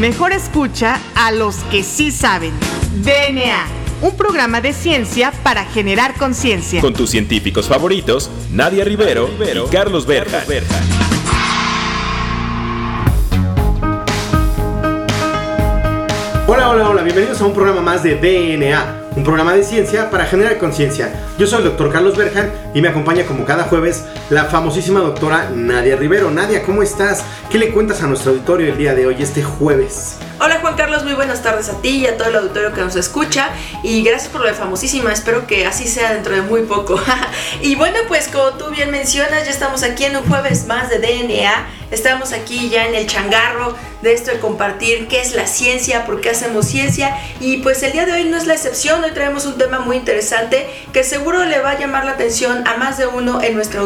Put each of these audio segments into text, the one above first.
Mejor escucha a los que sí saben. DNA, un programa de ciencia para generar conciencia. Con tus científicos favoritos, Nadia Rivero, y Carlos Berja. Hola, hola, hola, bienvenidos a un programa más de DNA, un programa de ciencia para generar conciencia. Yo soy el doctor Carlos Berjan y me acompaña como cada jueves la famosísima doctora Nadia Rivero. Nadia, ¿cómo estás? ¿Qué le cuentas a nuestro auditorio el día de hoy, este jueves? Hola Juan Carlos, muy buenas tardes a ti y a todo el auditorio que nos escucha y gracias por lo de famosísima, espero que así sea dentro de muy poco. y bueno, pues como tú bien mencionas, ya estamos aquí en un jueves más de DNA, estamos aquí ya en el changarro de esto de compartir qué es la ciencia, por qué hacemos ciencia y pues el día de hoy no es la excepción, hoy traemos un tema muy interesante que seguro le va a llamar la atención a más de uno en nuestro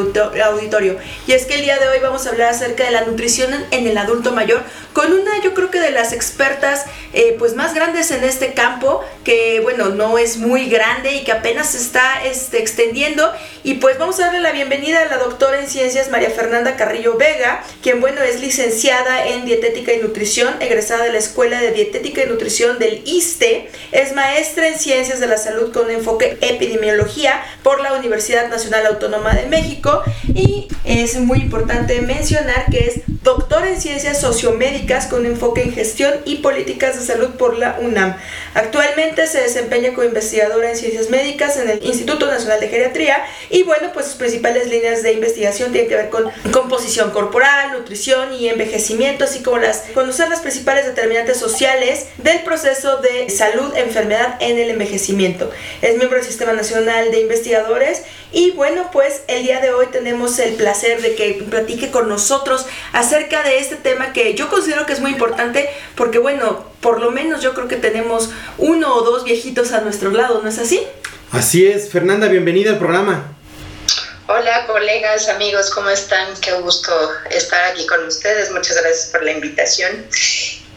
auditorio. Y es que el día de hoy vamos a hablar acerca de la nutrición en el adulto mayor con una yo creo que de las expertas eh, pues más grandes en este campo que bueno no es muy grande y que apenas se está este, extendiendo y pues vamos a darle la bienvenida a la doctora en ciencias María Fernanda Carrillo Vega quien bueno es licenciada en dietética y nutrición egresada de la escuela de dietética y nutrición del ISTE es maestra en ciencias de la salud con enfoque epidemiología por la Universidad Nacional Autónoma de México y es muy importante mencionar que es doctora en ciencias sociomédicas con enfoque en gestión y políticas de salud por la UNAM. Actualmente se desempeña como investigadora en ciencias médicas en el Instituto Nacional de Geriatría y bueno, pues sus principales líneas de investigación tienen que ver con composición corporal, nutrición y envejecimiento, así como las conocer las principales determinantes sociales del proceso de salud, enfermedad en el envejecimiento. Es miembro del Sistema Nacional de Investigadores y bueno, pues el día de hoy tenemos el placer de que platique con nosotros acerca de este tema que yo considero que es muy importante porque bueno, por lo menos yo creo que tenemos uno o dos viejitos a nuestro lado, ¿no es así? Así es, Fernanda, bienvenida al programa. Hola colegas, amigos, ¿cómo están? Qué gusto estar aquí con ustedes. Muchas gracias por la invitación.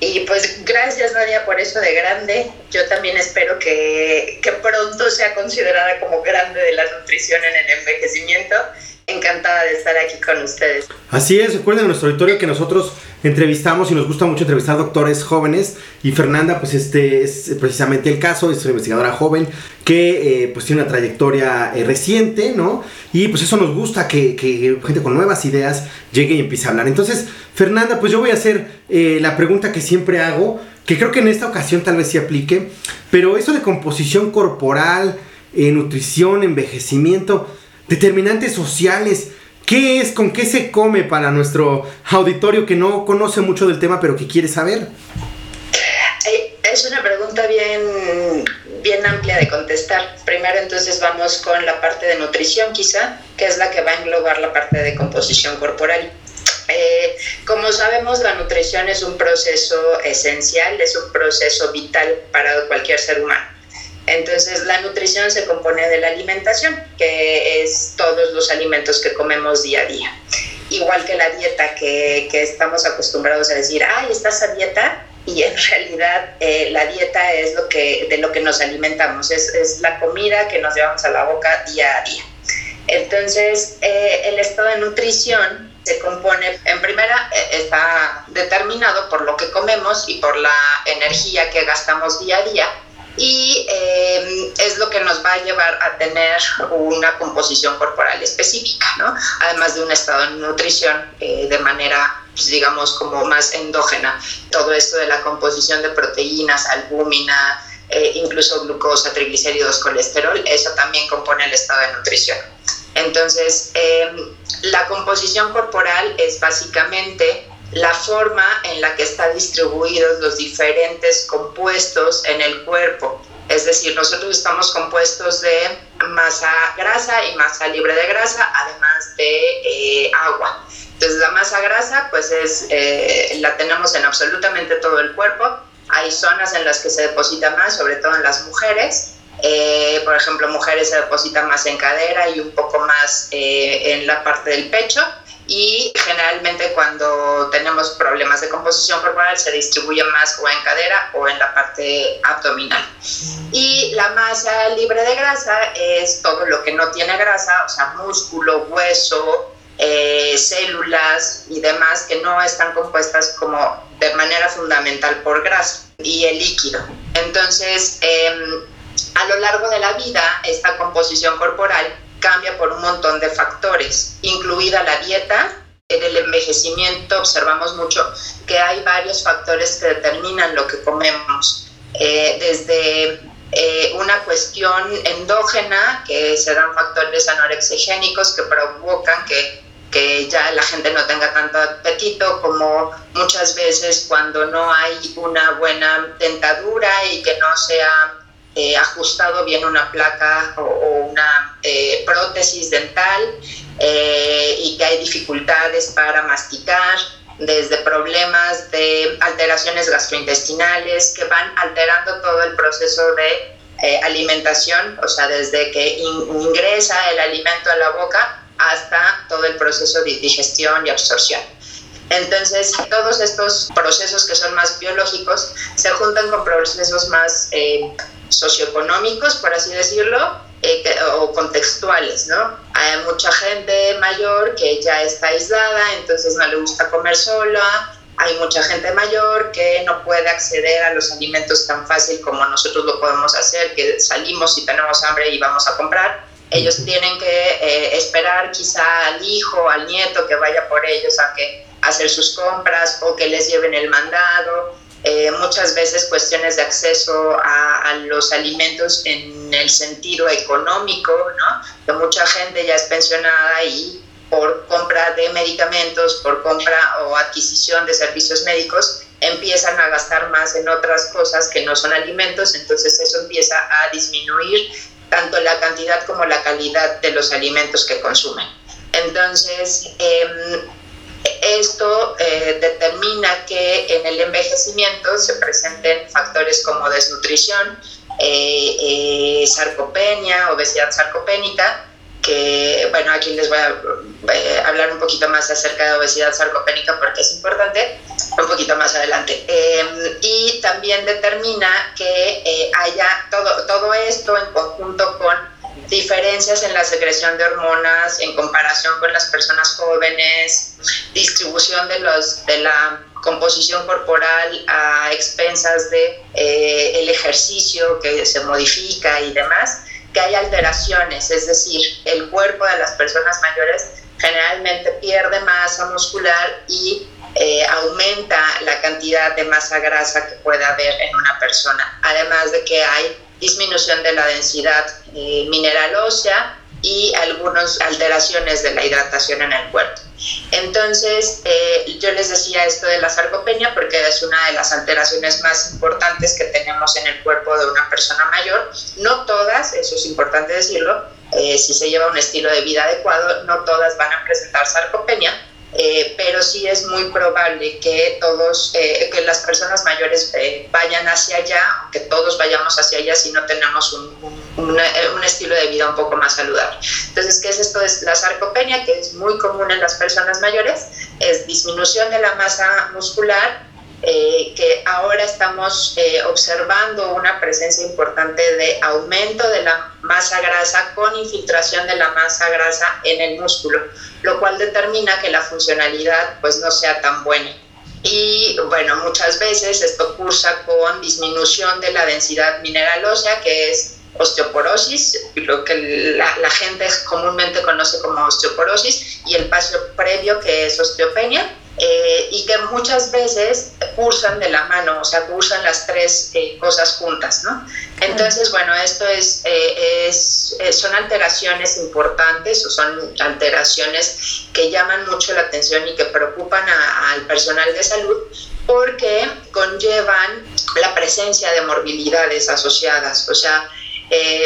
Y pues gracias Nadia por eso de grande. Yo también espero que, que pronto sea considerada como grande de la nutrición en el envejecimiento encantada de estar aquí con ustedes. Así es, recuerden a nuestro auditorio que nosotros entrevistamos y nos gusta mucho entrevistar doctores jóvenes y Fernanda pues este es precisamente el caso, es una investigadora joven que eh, pues tiene una trayectoria eh, reciente, ¿no? Y pues eso nos gusta, que, gente con nuevas ideas llegue y empiece a hablar. Entonces, Fernanda, pues yo voy a hacer eh, la pregunta que siempre hago, que creo que en esta ocasión tal vez se aplique, pero eso de composición corporal, nutrición, envejecimiento, determinantes sociales. ¿Qué es? ¿Con qué se come para nuestro auditorio que no conoce mucho del tema pero que quiere saber? Es una pregunta bien, bien amplia de contestar. Primero entonces vamos con la parte de nutrición quizá, que es la que va a englobar la parte de composición corporal. Eh, como sabemos, la nutrición es un proceso esencial, es un proceso vital para cualquier ser humano. Entonces, la nutrición se compone de la alimentación, que es todos los alimentos que comemos día a día. Igual que la dieta, que, que estamos acostumbrados a decir, ay, estás a dieta, y en realidad eh, la dieta es lo que, de lo que nos alimentamos, es, es, la comida que nos llevamos a la boca día a día. Entonces, eh, el estado de nutrición se compone, en primera, eh, está determinado por lo que comemos y por la energía que gastamos día a día y eh, es lo que nos va a llevar a tener una composición corporal específica, ¿no? Además de un estado de nutrición eh, de manera, pues, digamos, como más endógena. Todo esto de la composición de proteínas, albúmina, eh, incluso glucosa, triglicéridos, colesterol, eso también compone el estado de nutrición. Entonces, la composición corporal es básicamente la forma en la que están distribuidos los diferentes compuestos en el cuerpo. Es decir, nosotros estamos compuestos de masa grasa y masa libre de grasa, además de eh, agua. Entonces la masa grasa pues es, eh, la tenemos en absolutamente todo el cuerpo. Hay zonas en las que se deposita más, sobre todo en las mujeres. Eh, por ejemplo, mujeres se deposita más en cadera y un poco más eh, en la parte del pecho. Y generalmente cuando tenemos problemas de composición corporal se distribuye más o en cadera o en la parte abdominal. Y la masa libre de grasa es todo lo que no tiene grasa, o sea, músculo, hueso, eh, células y demás que no están compuestas como de manera fundamental por grasa y el líquido. Entonces, em, a lo largo de la vida, esta composición corporal cambia por un montón de factores, incluida la dieta. En el envejecimiento observamos mucho que hay varios factores que determinan lo que comemos, eh, desde eh, una cuestión endógena, que se dan factores anorexigénicos que provocan que que ya la gente no tenga tanto apetito como muchas veces cuando no hay una buena dentadura y que no se ha eh, ajustado bien una placa o, una eh, prótesis dental eh, y que hay dificultades para masticar desde problemas de alteraciones gastrointestinales que van alterando todo el proceso de alimentación, o sea, desde que ingresa el alimento a la boca hasta todo el proceso de digestión y absorción. Entonces, todos estos procesos que son más biológicos se juntan con procesos más eh, socioeconómicos, por así decirlo, eh, o contextuales, ¿no? Hay mucha gente mayor que ya está aislada, entonces no le gusta comer sola, hay mucha gente mayor que no puede acceder a los alimentos tan fácil como nosotros lo podemos hacer, que salimos y tenemos hambre y vamos a comprar ellos tienen que eh, esperar quizá al hijo, al nieto que vaya por ellos a que hacer sus compras o que les lleven el mandado. Eh, muchas veces cuestiones de acceso a, los alimentos en el sentido económico, ¿no? Que mucha gente ya es pensionada y por compra de medicamentos, por compra o adquisición de servicios médicos, empiezan a gastar más en otras cosas que no son alimentos, entonces eso empieza a disminuir tanto la cantidad como la calidad de los alimentos que consumen. Entonces, em, esto eh, determina que en el envejecimiento se presenten factores como desnutrición, eh, eh, sarcopenia, obesidad sarcopénica, que, bueno, aquí les voy a eh, hablar un poquito más acerca de obesidad sarcopénica porque es importante, un poquito más adelante. Em, y también determina que eh, haya todo, todo esto en conjunto con diferencias en la secreción de hormonas en comparación con las personas jóvenes, distribución de, los, de la composición corporal a expensas de eh, ejercicio que se modifica y demás que hay alteraciones, es decir, el cuerpo de las personas mayores generalmente pierde masa muscular y eh, aumenta la cantidad de masa grasa que puede haber en una persona, además de que hay disminución de la densidad eh, mineral ósea y algunas alteraciones de la hidratación en el cuerpo. Entonces, eh, yo les decía esto de la sarcopenia porque es una de las alteraciones más importantes que tenemos en el cuerpo de una persona mayor. No todas, eso es importante decirlo, eh, si se lleva un estilo de vida adecuado, no todas van a presentar sarcopenia, eh, pero sí es muy probable que todos, eh, que las personas mayores eh, vayan hacia allá, que todos vayamos hacia allá si no tenemos un, un, estilo de vida un poco más saludable. Entonces, ¿qué es esto? Es la sarcopenia, que es muy común en las personas mayores, es disminución de la masa muscular, eh, que ahora estamos eh, observando una presencia importante de aumento de la masa grasa con infiltración de la masa grasa en el músculo, lo cual determina que la funcionalidad pues no sea tan buena. Y bueno, muchas veces esto cursa con disminución de la densidad mineral ósea, que es osteoporosis, lo que la, la gente comúnmente conoce como osteoporosis, y el paso previo que es osteopenia eh, y que muchas veces cursan de la mano, o sea, cursan las tres eh, cosas juntas, ¿no? Entonces, bueno, esto es, eh, es, son alteraciones importantes o son alteraciones que llaman mucho la atención y que preocupan al personal de salud porque conllevan la presencia de morbilidades asociadas, o sea,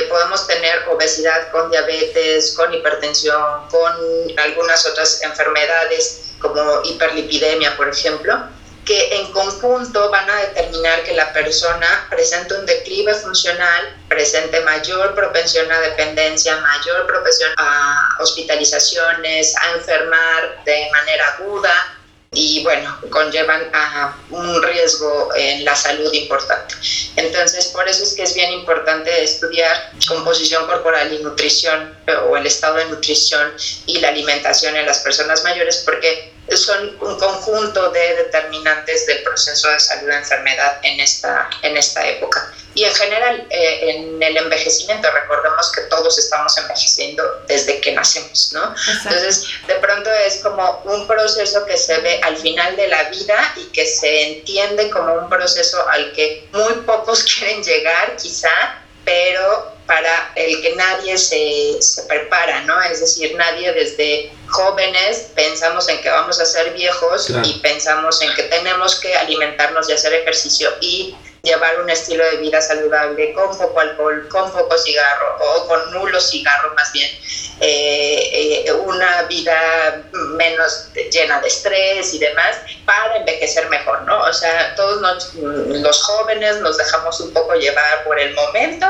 podemos tener obesidad con diabetes, con hipertensión, con algunas otras enfermedades como hiperlipidemia, por ejemplo, que en conjunto van a determinar que la persona presente un declive funcional, presente mayor propensión a dependencia, mayor propensión a hospitalizaciones, a enfermar de manera aguda, y bueno, conllevan a un riesgo en la salud importante. Entonces, por eso es que es bien importante estudiar composición corporal y nutrición o el estado de nutrición y la alimentación en las personas mayores porque son un conjunto de determinantes del proceso de salud de enfermedad en esta, en esta época. Y en general, eh, en el envejecimiento, recordemos que todos estamos envejeciendo desde que nacemos, ¿no? Entonces, de pronto es como un proceso que se ve al final de la vida y que se entiende como un proceso al que muy pocos quieren llegar, quizá, pero para el que nadie se, se prepara, ¿no? Es decir, nadie desde jóvenes pensamos en que vamos a ser viejos y pensamos en que tenemos que alimentarnos y hacer ejercicio y llevar un estilo de vida saludable con poco alcohol, con poco cigarro o con nulo cigarro más bien, eh, eh, una vida menos llena de estrés y demás para envejecer mejor, ¿no? O sea, todos los jóvenes nos dejamos un poco llevar por el momento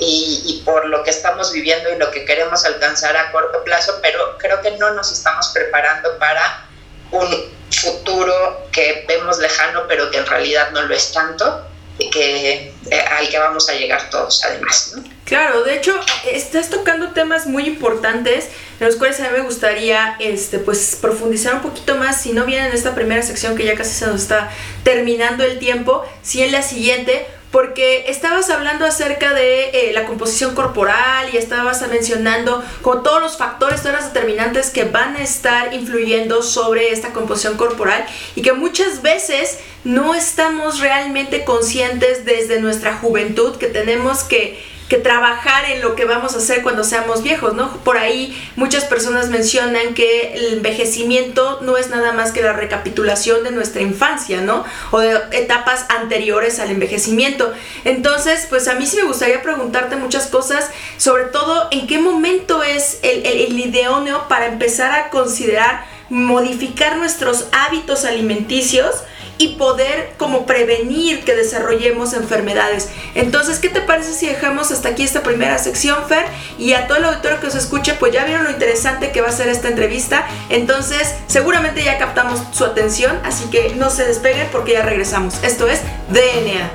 y, y, por lo que estamos viviendo y lo que queremos alcanzar a corto plazo, pero creo que no nos estamos preparando para un futuro que vemos lejano, pero que en realidad no lo es tanto que, eh, al que vamos a llegar todos además. ¿no? Claro, de hecho, estás tocando temas muy importantes en los cuales a mí me gustaría este, pues, profundizar un poquito más, si no bien en esta primera sección que ya casi se nos está terminando el tiempo, si en la siguiente, porque estabas hablando acerca de eh, la composición corporal y estabas mencionando como todos los factores, todas las determinantes que van a estar influyendo sobre esta composición corporal y que muchas veces no estamos realmente conscientes desde nuestra juventud que tenemos que que trabajar en lo que vamos a hacer cuando seamos viejos, ¿no? Por ahí muchas personas mencionan que el envejecimiento no es nada más que la recapitulación de nuestra infancia, ¿no? O de etapas anteriores al envejecimiento. Entonces, pues a mí sí me gustaría preguntarte muchas cosas, sobre todo en qué momento es el, el, el ideóneo para empezar a considerar modificar nuestros hábitos alimenticios y poder como prevenir que desarrollemos enfermedades. Entonces, ¿qué te parece si dejamos hasta aquí esta primera sección, Fer? Y a todo el auditorio que os escuche, pues ya vieron lo interesante que va a ser esta entrevista. Entonces, seguramente ya captamos su atención, así que no se despeguen porque ya regresamos. Esto es DNA.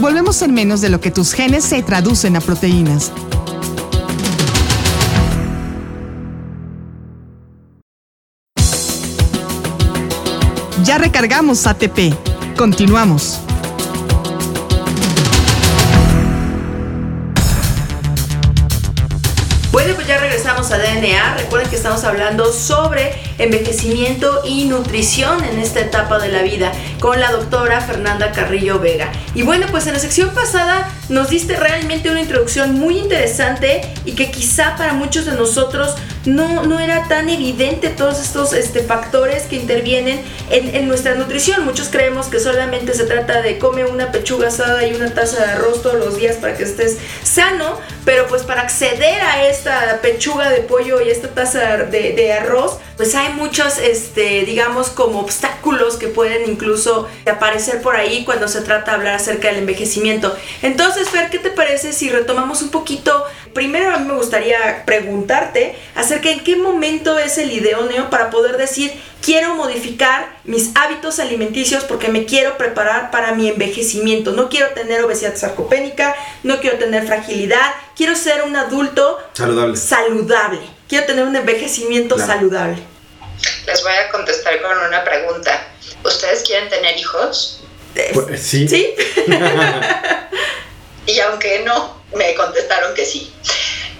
Volvemos en menos de lo que tus genes se traducen a proteínas. Ya recargamos ATP. Continuamos. Bueno, pues ya regresamos a DNA. Recuerden que estamos hablando sobre envejecimiento y nutrición en esta etapa de la vida con la doctora Fernanda Carrillo Vega. Y bueno, pues en la sección pasada nos diste realmente una introducción muy interesante y que quizá para muchos de nosotros no, no era tan evidente todos estos este, factores que intervienen en, en, nuestra nutrición. Muchos creemos que solamente se trata de come una pechuga asada y una taza de arroz todos los días para que estés sano, pero pues para acceder a esta pechuga de pollo y esta taza de, de arroz, pues hay muchos, este, digamos, como obstáculos que pueden incluso aparecer por ahí cuando se trata de hablar acerca del envejecimiento. Entonces, Fer, ¿qué te parece si retomamos un poquito? Primero a mí me gustaría preguntarte acerca en qué momento es el ideóneo para poder decir, quiero modificar mis hábitos alimenticios porque me quiero preparar para mi envejecimiento. No quiero tener obesidad sarcopénica, no quiero tener fragilidad, quiero ser un adulto saludable. saludable. Quiero tener un envejecimiento claro. saludable. Les voy a contestar con una pregunta. ¿Ustedes quieren tener hijos? Pues, sí. ¿Sí? y aunque no, me contestaron que sí.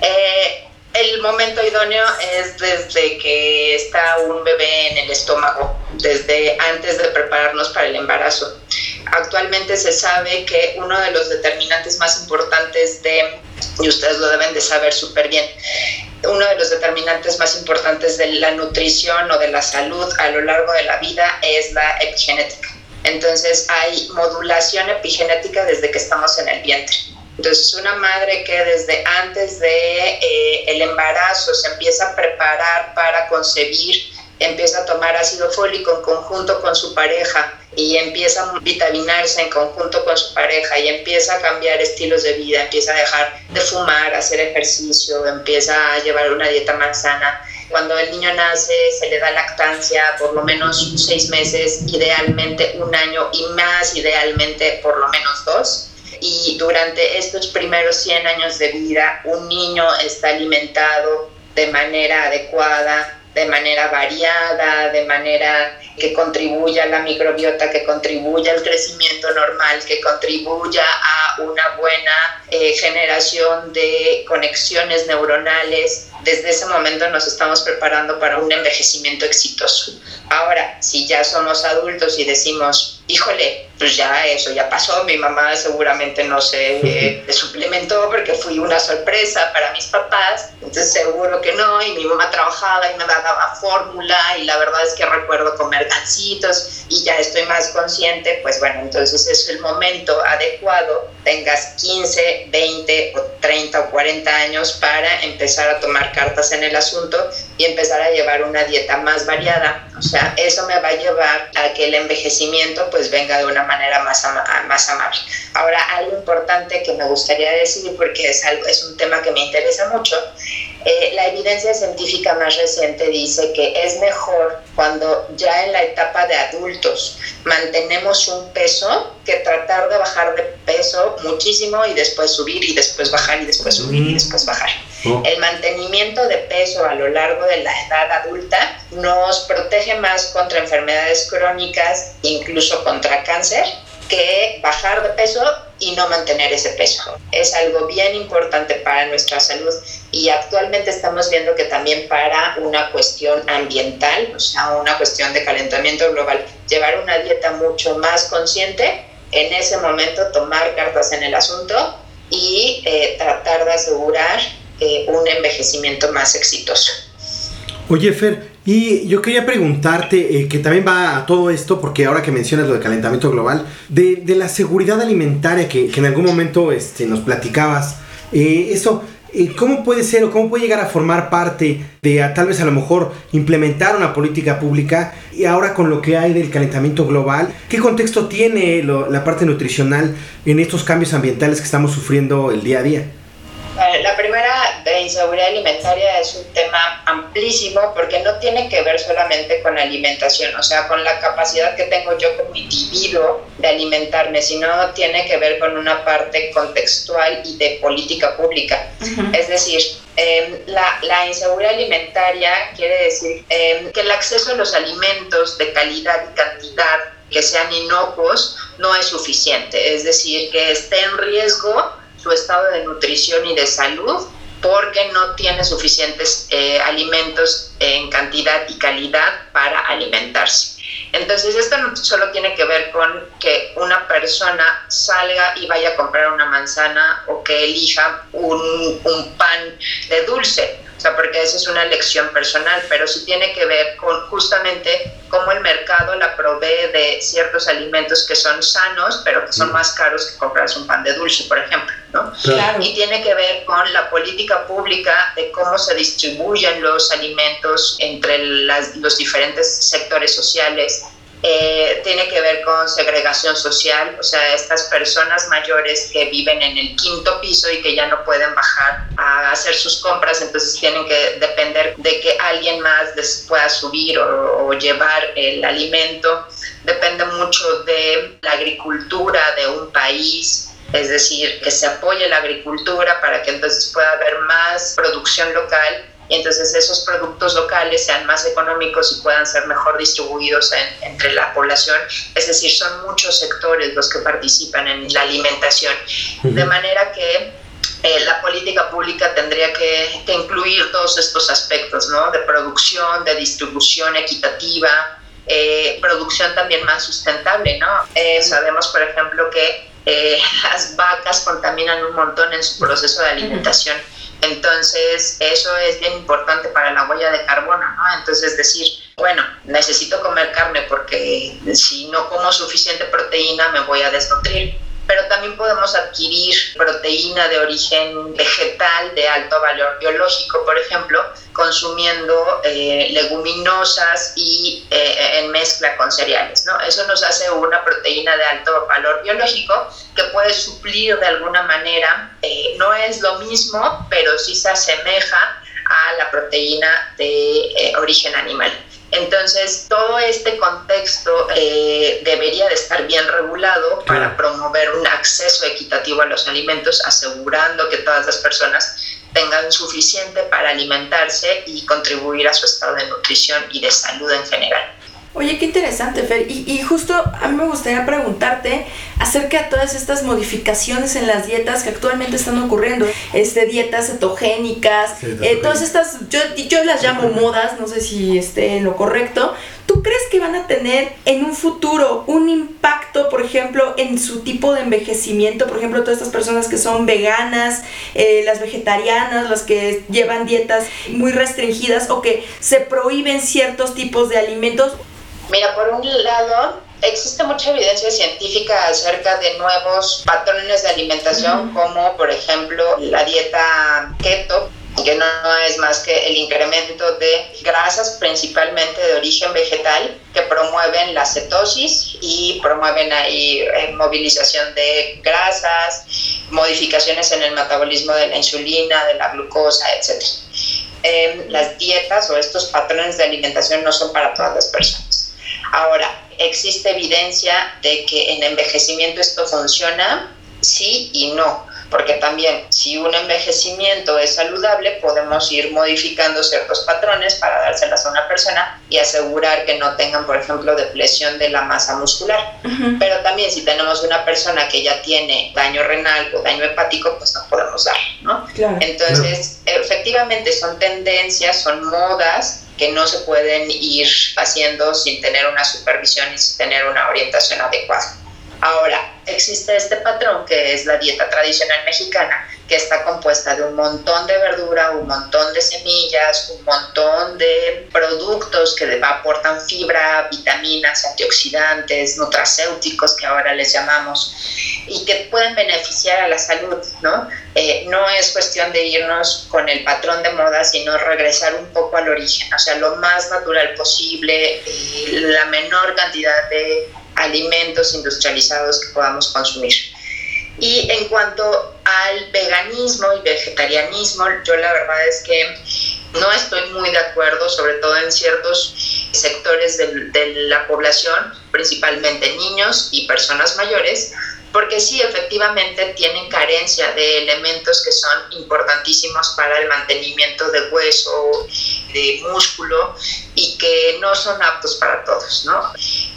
Eh, el momento idóneo es desde que está un bebé en el estómago, desde antes de prepararnos para el embarazo. Actualmente se sabe que uno de los determinantes más importantes de, y ustedes lo deben de saber súper bien, uno de los determinantes más importantes de la nutrición o de la salud a lo largo de la vida es la epigenética. Entonces hay modulación epigenética desde que estamos en el vientre. Entonces, una madre que desde antes de eh, el embarazo se empieza a preparar para concebir, empieza a tomar ácido fólico en conjunto con su pareja y empieza a vitaminarse en conjunto con su pareja y empieza a cambiar estilos de vida, empieza a dejar de fumar, hacer ejercicio, empieza a llevar una dieta más sana. Cuando el niño nace se le da lactancia por lo menos seis meses, idealmente un año y más idealmente por lo menos dos. Y durante estos primeros 100 años de vida un niño está alimentado de manera adecuada, de manera variada, de manera que contribuya a la microbiota, que contribuya al crecimiento normal, que contribuya a una buena eh, generación de conexiones neuronales. Desde ese momento nos estamos preparando para un envejecimiento exitoso. Ahora, si ya somos adultos y decimos, híjole, pues ya eso ya pasó, mi mamá seguramente no se eh, suplementó porque fui una sorpresa para mis papás, entonces seguro que no, y mi mamá trabajaba y me daba fórmula y la verdad es que recuerdo comer gancitos y ya estoy más consciente, pues bueno, entonces es el momento adecuado, tengas 15, 20 o 30 o 40 años para empezar a tomar cartas en el asunto y empezar a llevar una dieta más variada, o sea, eso me va a llevar a que el envejecimiento pues venga de una manera más, más amable. Ahora, algo importante que me gustaría decir, porque es, algo, es un tema que me interesa mucho, eh, la evidencia científica más reciente dice que es mejor cuando ya en la etapa de adultos mantenemos un peso que tratar de bajar de peso muchísimo y después subir y después bajar y después subir y después bajar. El mantenimiento de peso a lo largo de la edad adulta nos protege más contra enfermedades crónicas, incluso contra cáncer, que bajar de peso y no mantener ese peso. Es algo bien importante para nuestra salud y actualmente estamos viendo que también para una cuestión ambiental, o sea, una cuestión de calentamiento global, llevar una dieta mucho más consciente, en ese momento tomar cartas en el asunto y eh, tratar de asegurar eh, un envejecimiento más exitoso. Oye, Fer, y yo quería preguntarte, eh, que también va a todo esto, porque ahora que mencionas lo de calentamiento global, de, de la seguridad alimentaria que, que, en algún momento este, nos platicabas, eh, eso, ¿cómo puede ser o cómo puede llegar a formar parte de a, tal vez a lo mejor implementar una política pública y ahora con lo que hay del calentamiento global, ¿qué contexto tiene lo, la parte nutricional en estos cambios ambientales que estamos sufriendo el día a día? La primera de inseguridad alimentaria es un tema amplísimo porque no tiene que ver solamente con alimentación, o sea, con la capacidad que tengo yo como individuo de alimentarme, sino tiene que ver con una parte contextual y de política pública. Es decir, em, la, la, inseguridad alimentaria quiere decir em, que el acceso a los alimentos de calidad y cantidad que sean inocuos no es suficiente, es decir, que esté en riesgo su estado de nutrición y de salud porque no tiene suficientes eh, alimentos en cantidad y calidad para alimentarse. Entonces, esto no solo tiene que ver con que una persona salga y vaya a comprar una manzana o que elija un, un pan de dulce o sea, porque esa es una elección personal, pero sí tiene que ver con justamente cómo el mercado la provee de ciertos alimentos que son sanos, pero que son más caros que comprarse un pan de dulce, por ejemplo, ¿no? Claro. Y tiene que ver con la política pública de cómo se distribuyen los alimentos entre las, los diferentes sectores sociales eh, tiene que ver con segregación social, o sea, estas personas mayores que viven en el quinto piso y que ya no pueden bajar a hacer sus compras, entonces tienen que depender de que alguien más les pueda subir o, o llevar el alimento. Depende mucho de la agricultura de un país, es decir, que se apoye la agricultura para que entonces pueda haber más producción local y entonces esos productos locales sean más económicos y puedan ser mejor distribuidos entre la población. Es decir, son muchos sectores los que participan en la alimentación. De manera que eh, la política pública tendría que, incluir todos estos aspectos, ¿no? De producción, de distribución equitativa, eh, producción también más sustentable, ¿no? Eh, sabemos, por ejemplo, que las vacas contaminan un montón en su proceso de alimentación. Entonces, eso es bien importante para la huella de carbono, ¿no? Entonces, decir, bueno, necesito comer carne porque si no como suficiente proteína me voy a desnutrir. Pero también podemos adquirir proteína de origen vegetal de alto valor biológico, por ejemplo, consumiendo eh, leguminosas y eh, en mezcla con cereales. ¿no? Eso nos hace una proteína de alto valor biológico que puede suplir de alguna manera, eh, no es lo mismo, pero sí se asemeja a la proteína de origen animal. Entonces, todo este contexto eh, debería de estar bien regulado para promover un acceso equitativo a los alimentos, asegurando que todas las personas tengan suficiente para alimentarse y contribuir a su estado de nutrición y de salud en general. Oye, qué interesante, Fer. Y, y, justo a mí me gustaría preguntarte acerca de todas estas modificaciones en las dietas que actualmente están ocurriendo. Este, dietas cetogénicas, eh, todas estas, yo, yo las llamo modas, no sé si esté en lo correcto. ¿Tú crees que van a tener en un futuro un impacto, por ejemplo, en su tipo de envejecimiento? Por ejemplo, todas estas personas que son veganas, eh, las vegetarianas, las que llevan dietas muy restringidas o que se prohíben ciertos tipos de alimentos. Mira, por un lado, existe mucha evidencia científica acerca de nuevos patrones de alimentación, como por ejemplo la dieta keto, que no es más que el incremento de grasas principalmente de origen vegetal que promueven la cetosis y promueven ahí eh, movilización de grasas, modificaciones en el metabolismo de la insulina, de la glucosa, etc. Em, las dietas o estos patrones de alimentación no son para todas las personas. Ahora, existe evidencia de que en envejecimiento esto funciona, sí y no porque también si un envejecimiento es saludable, podemos ir modificando ciertos patrones para dárselas a una persona y asegurar que no tengan, por ejemplo, depresión de la masa muscular. Pero también si tenemos una persona que ya tiene daño renal o daño hepático, pues no podemos dar, ¿no? Entonces, efectivamente son tendencias, son modas que no se pueden ir haciendo sin tener una supervisión y sin tener una orientación adecuada. Ahora, existe este patrón que es la dieta tradicional mexicana, que está compuesta de un montón de verdura, un montón de semillas, un montón de productos que aportan fibra, vitaminas, antioxidantes, nutracéuticos que ahora les llamamos, y que pueden beneficiar a la salud, ¿no? Eh, no es cuestión de irnos con el patrón de moda, sino regresar un poco al origen, o sea, lo más natural posible, eh, la menor cantidad de alimentos industrializados que podamos consumir. Y en cuanto al veganismo y vegetarianismo, yo la verdad es que no estoy muy de acuerdo, sobre todo en ciertos sectores de, la población, principalmente niños y personas mayores, porque sí, efectivamente tienen carencia de elementos que son importantísimos para el mantenimiento de hueso, de músculo y que no son aptos para todos, ¿no?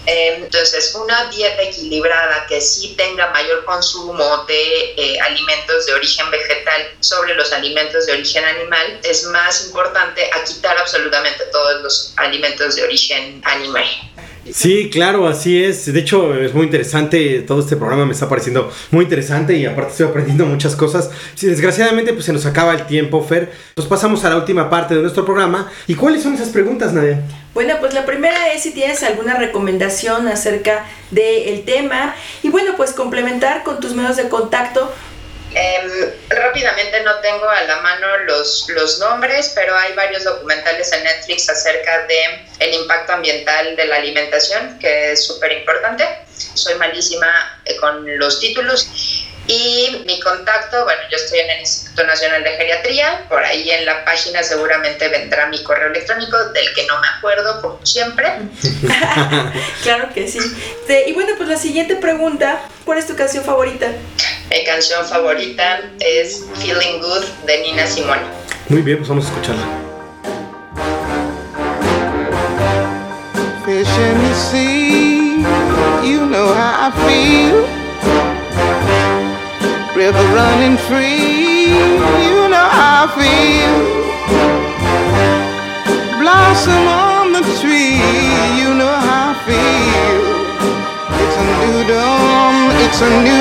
Em, entonces, una dieta equilibrada que sí tenga mayor consumo de eh, alimentos de origen vegetal sobre los alimentos de origen animal es más importante a quitar absolutamente todos los alimentos de origen animal. Sí, claro, así es. De hecho, es muy interesante. Todo este programa me está pareciendo muy interesante y aparte estoy aprendiendo muchas cosas. Sí, desgraciadamente, pues se nos acaba el tiempo, Fer. Pues pasamos a la última parte de nuestro programa. ¿Y cuáles son esas preguntas, Nadia? Bueno, pues la primera es si tienes alguna recomendación acerca del tema. Y bueno, pues complementar con tus medios de contacto Em, rápidamente no tengo a la mano los, los nombres, pero hay varios documentales en Netflix acerca de el impacto ambiental de la alimentación, que es súper importante. Soy malísima eh, con los títulos. Y mi contacto, bueno, yo estoy en el Instituto Nacional de Geriatría, por ahí en la página seguramente vendrá mi correo electrónico, del que no me acuerdo, como siempre. claro que sí. Y bueno, pues la siguiente pregunta, ¿cuál es tu canción favorita? Mi canción favorita es Feeling Good de Nina Simone. Muy bien, pues vamos a escucharla. Fish in the sea, you know how I feel. river running free. You know how I feel. Blossom on the tree. You know how I feel. It's a new dawn. It's a new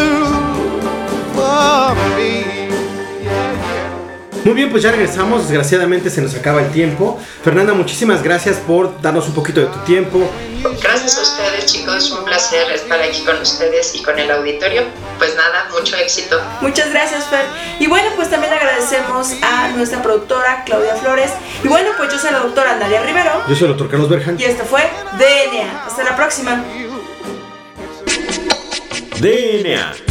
pues ya regresamos. Desgraciadamente se nos acaba el tiempo. Fernanda, muchísimas gracias por darnos un poquito de tu tiempo. Gracias a ustedes, chicos. Un placer estar aquí con ustedes y con el auditorio. Pues nada, mucho éxito. Muchas gracias, Fer. Y bueno, pues también agradecemos a nuestra productora Claudia Flores. Y bueno, pues yo soy la doctora Nadia Rivero. Yo soy el doctor Carlos Berjan. Y esto fue DNA. Hasta la próxima. DNA.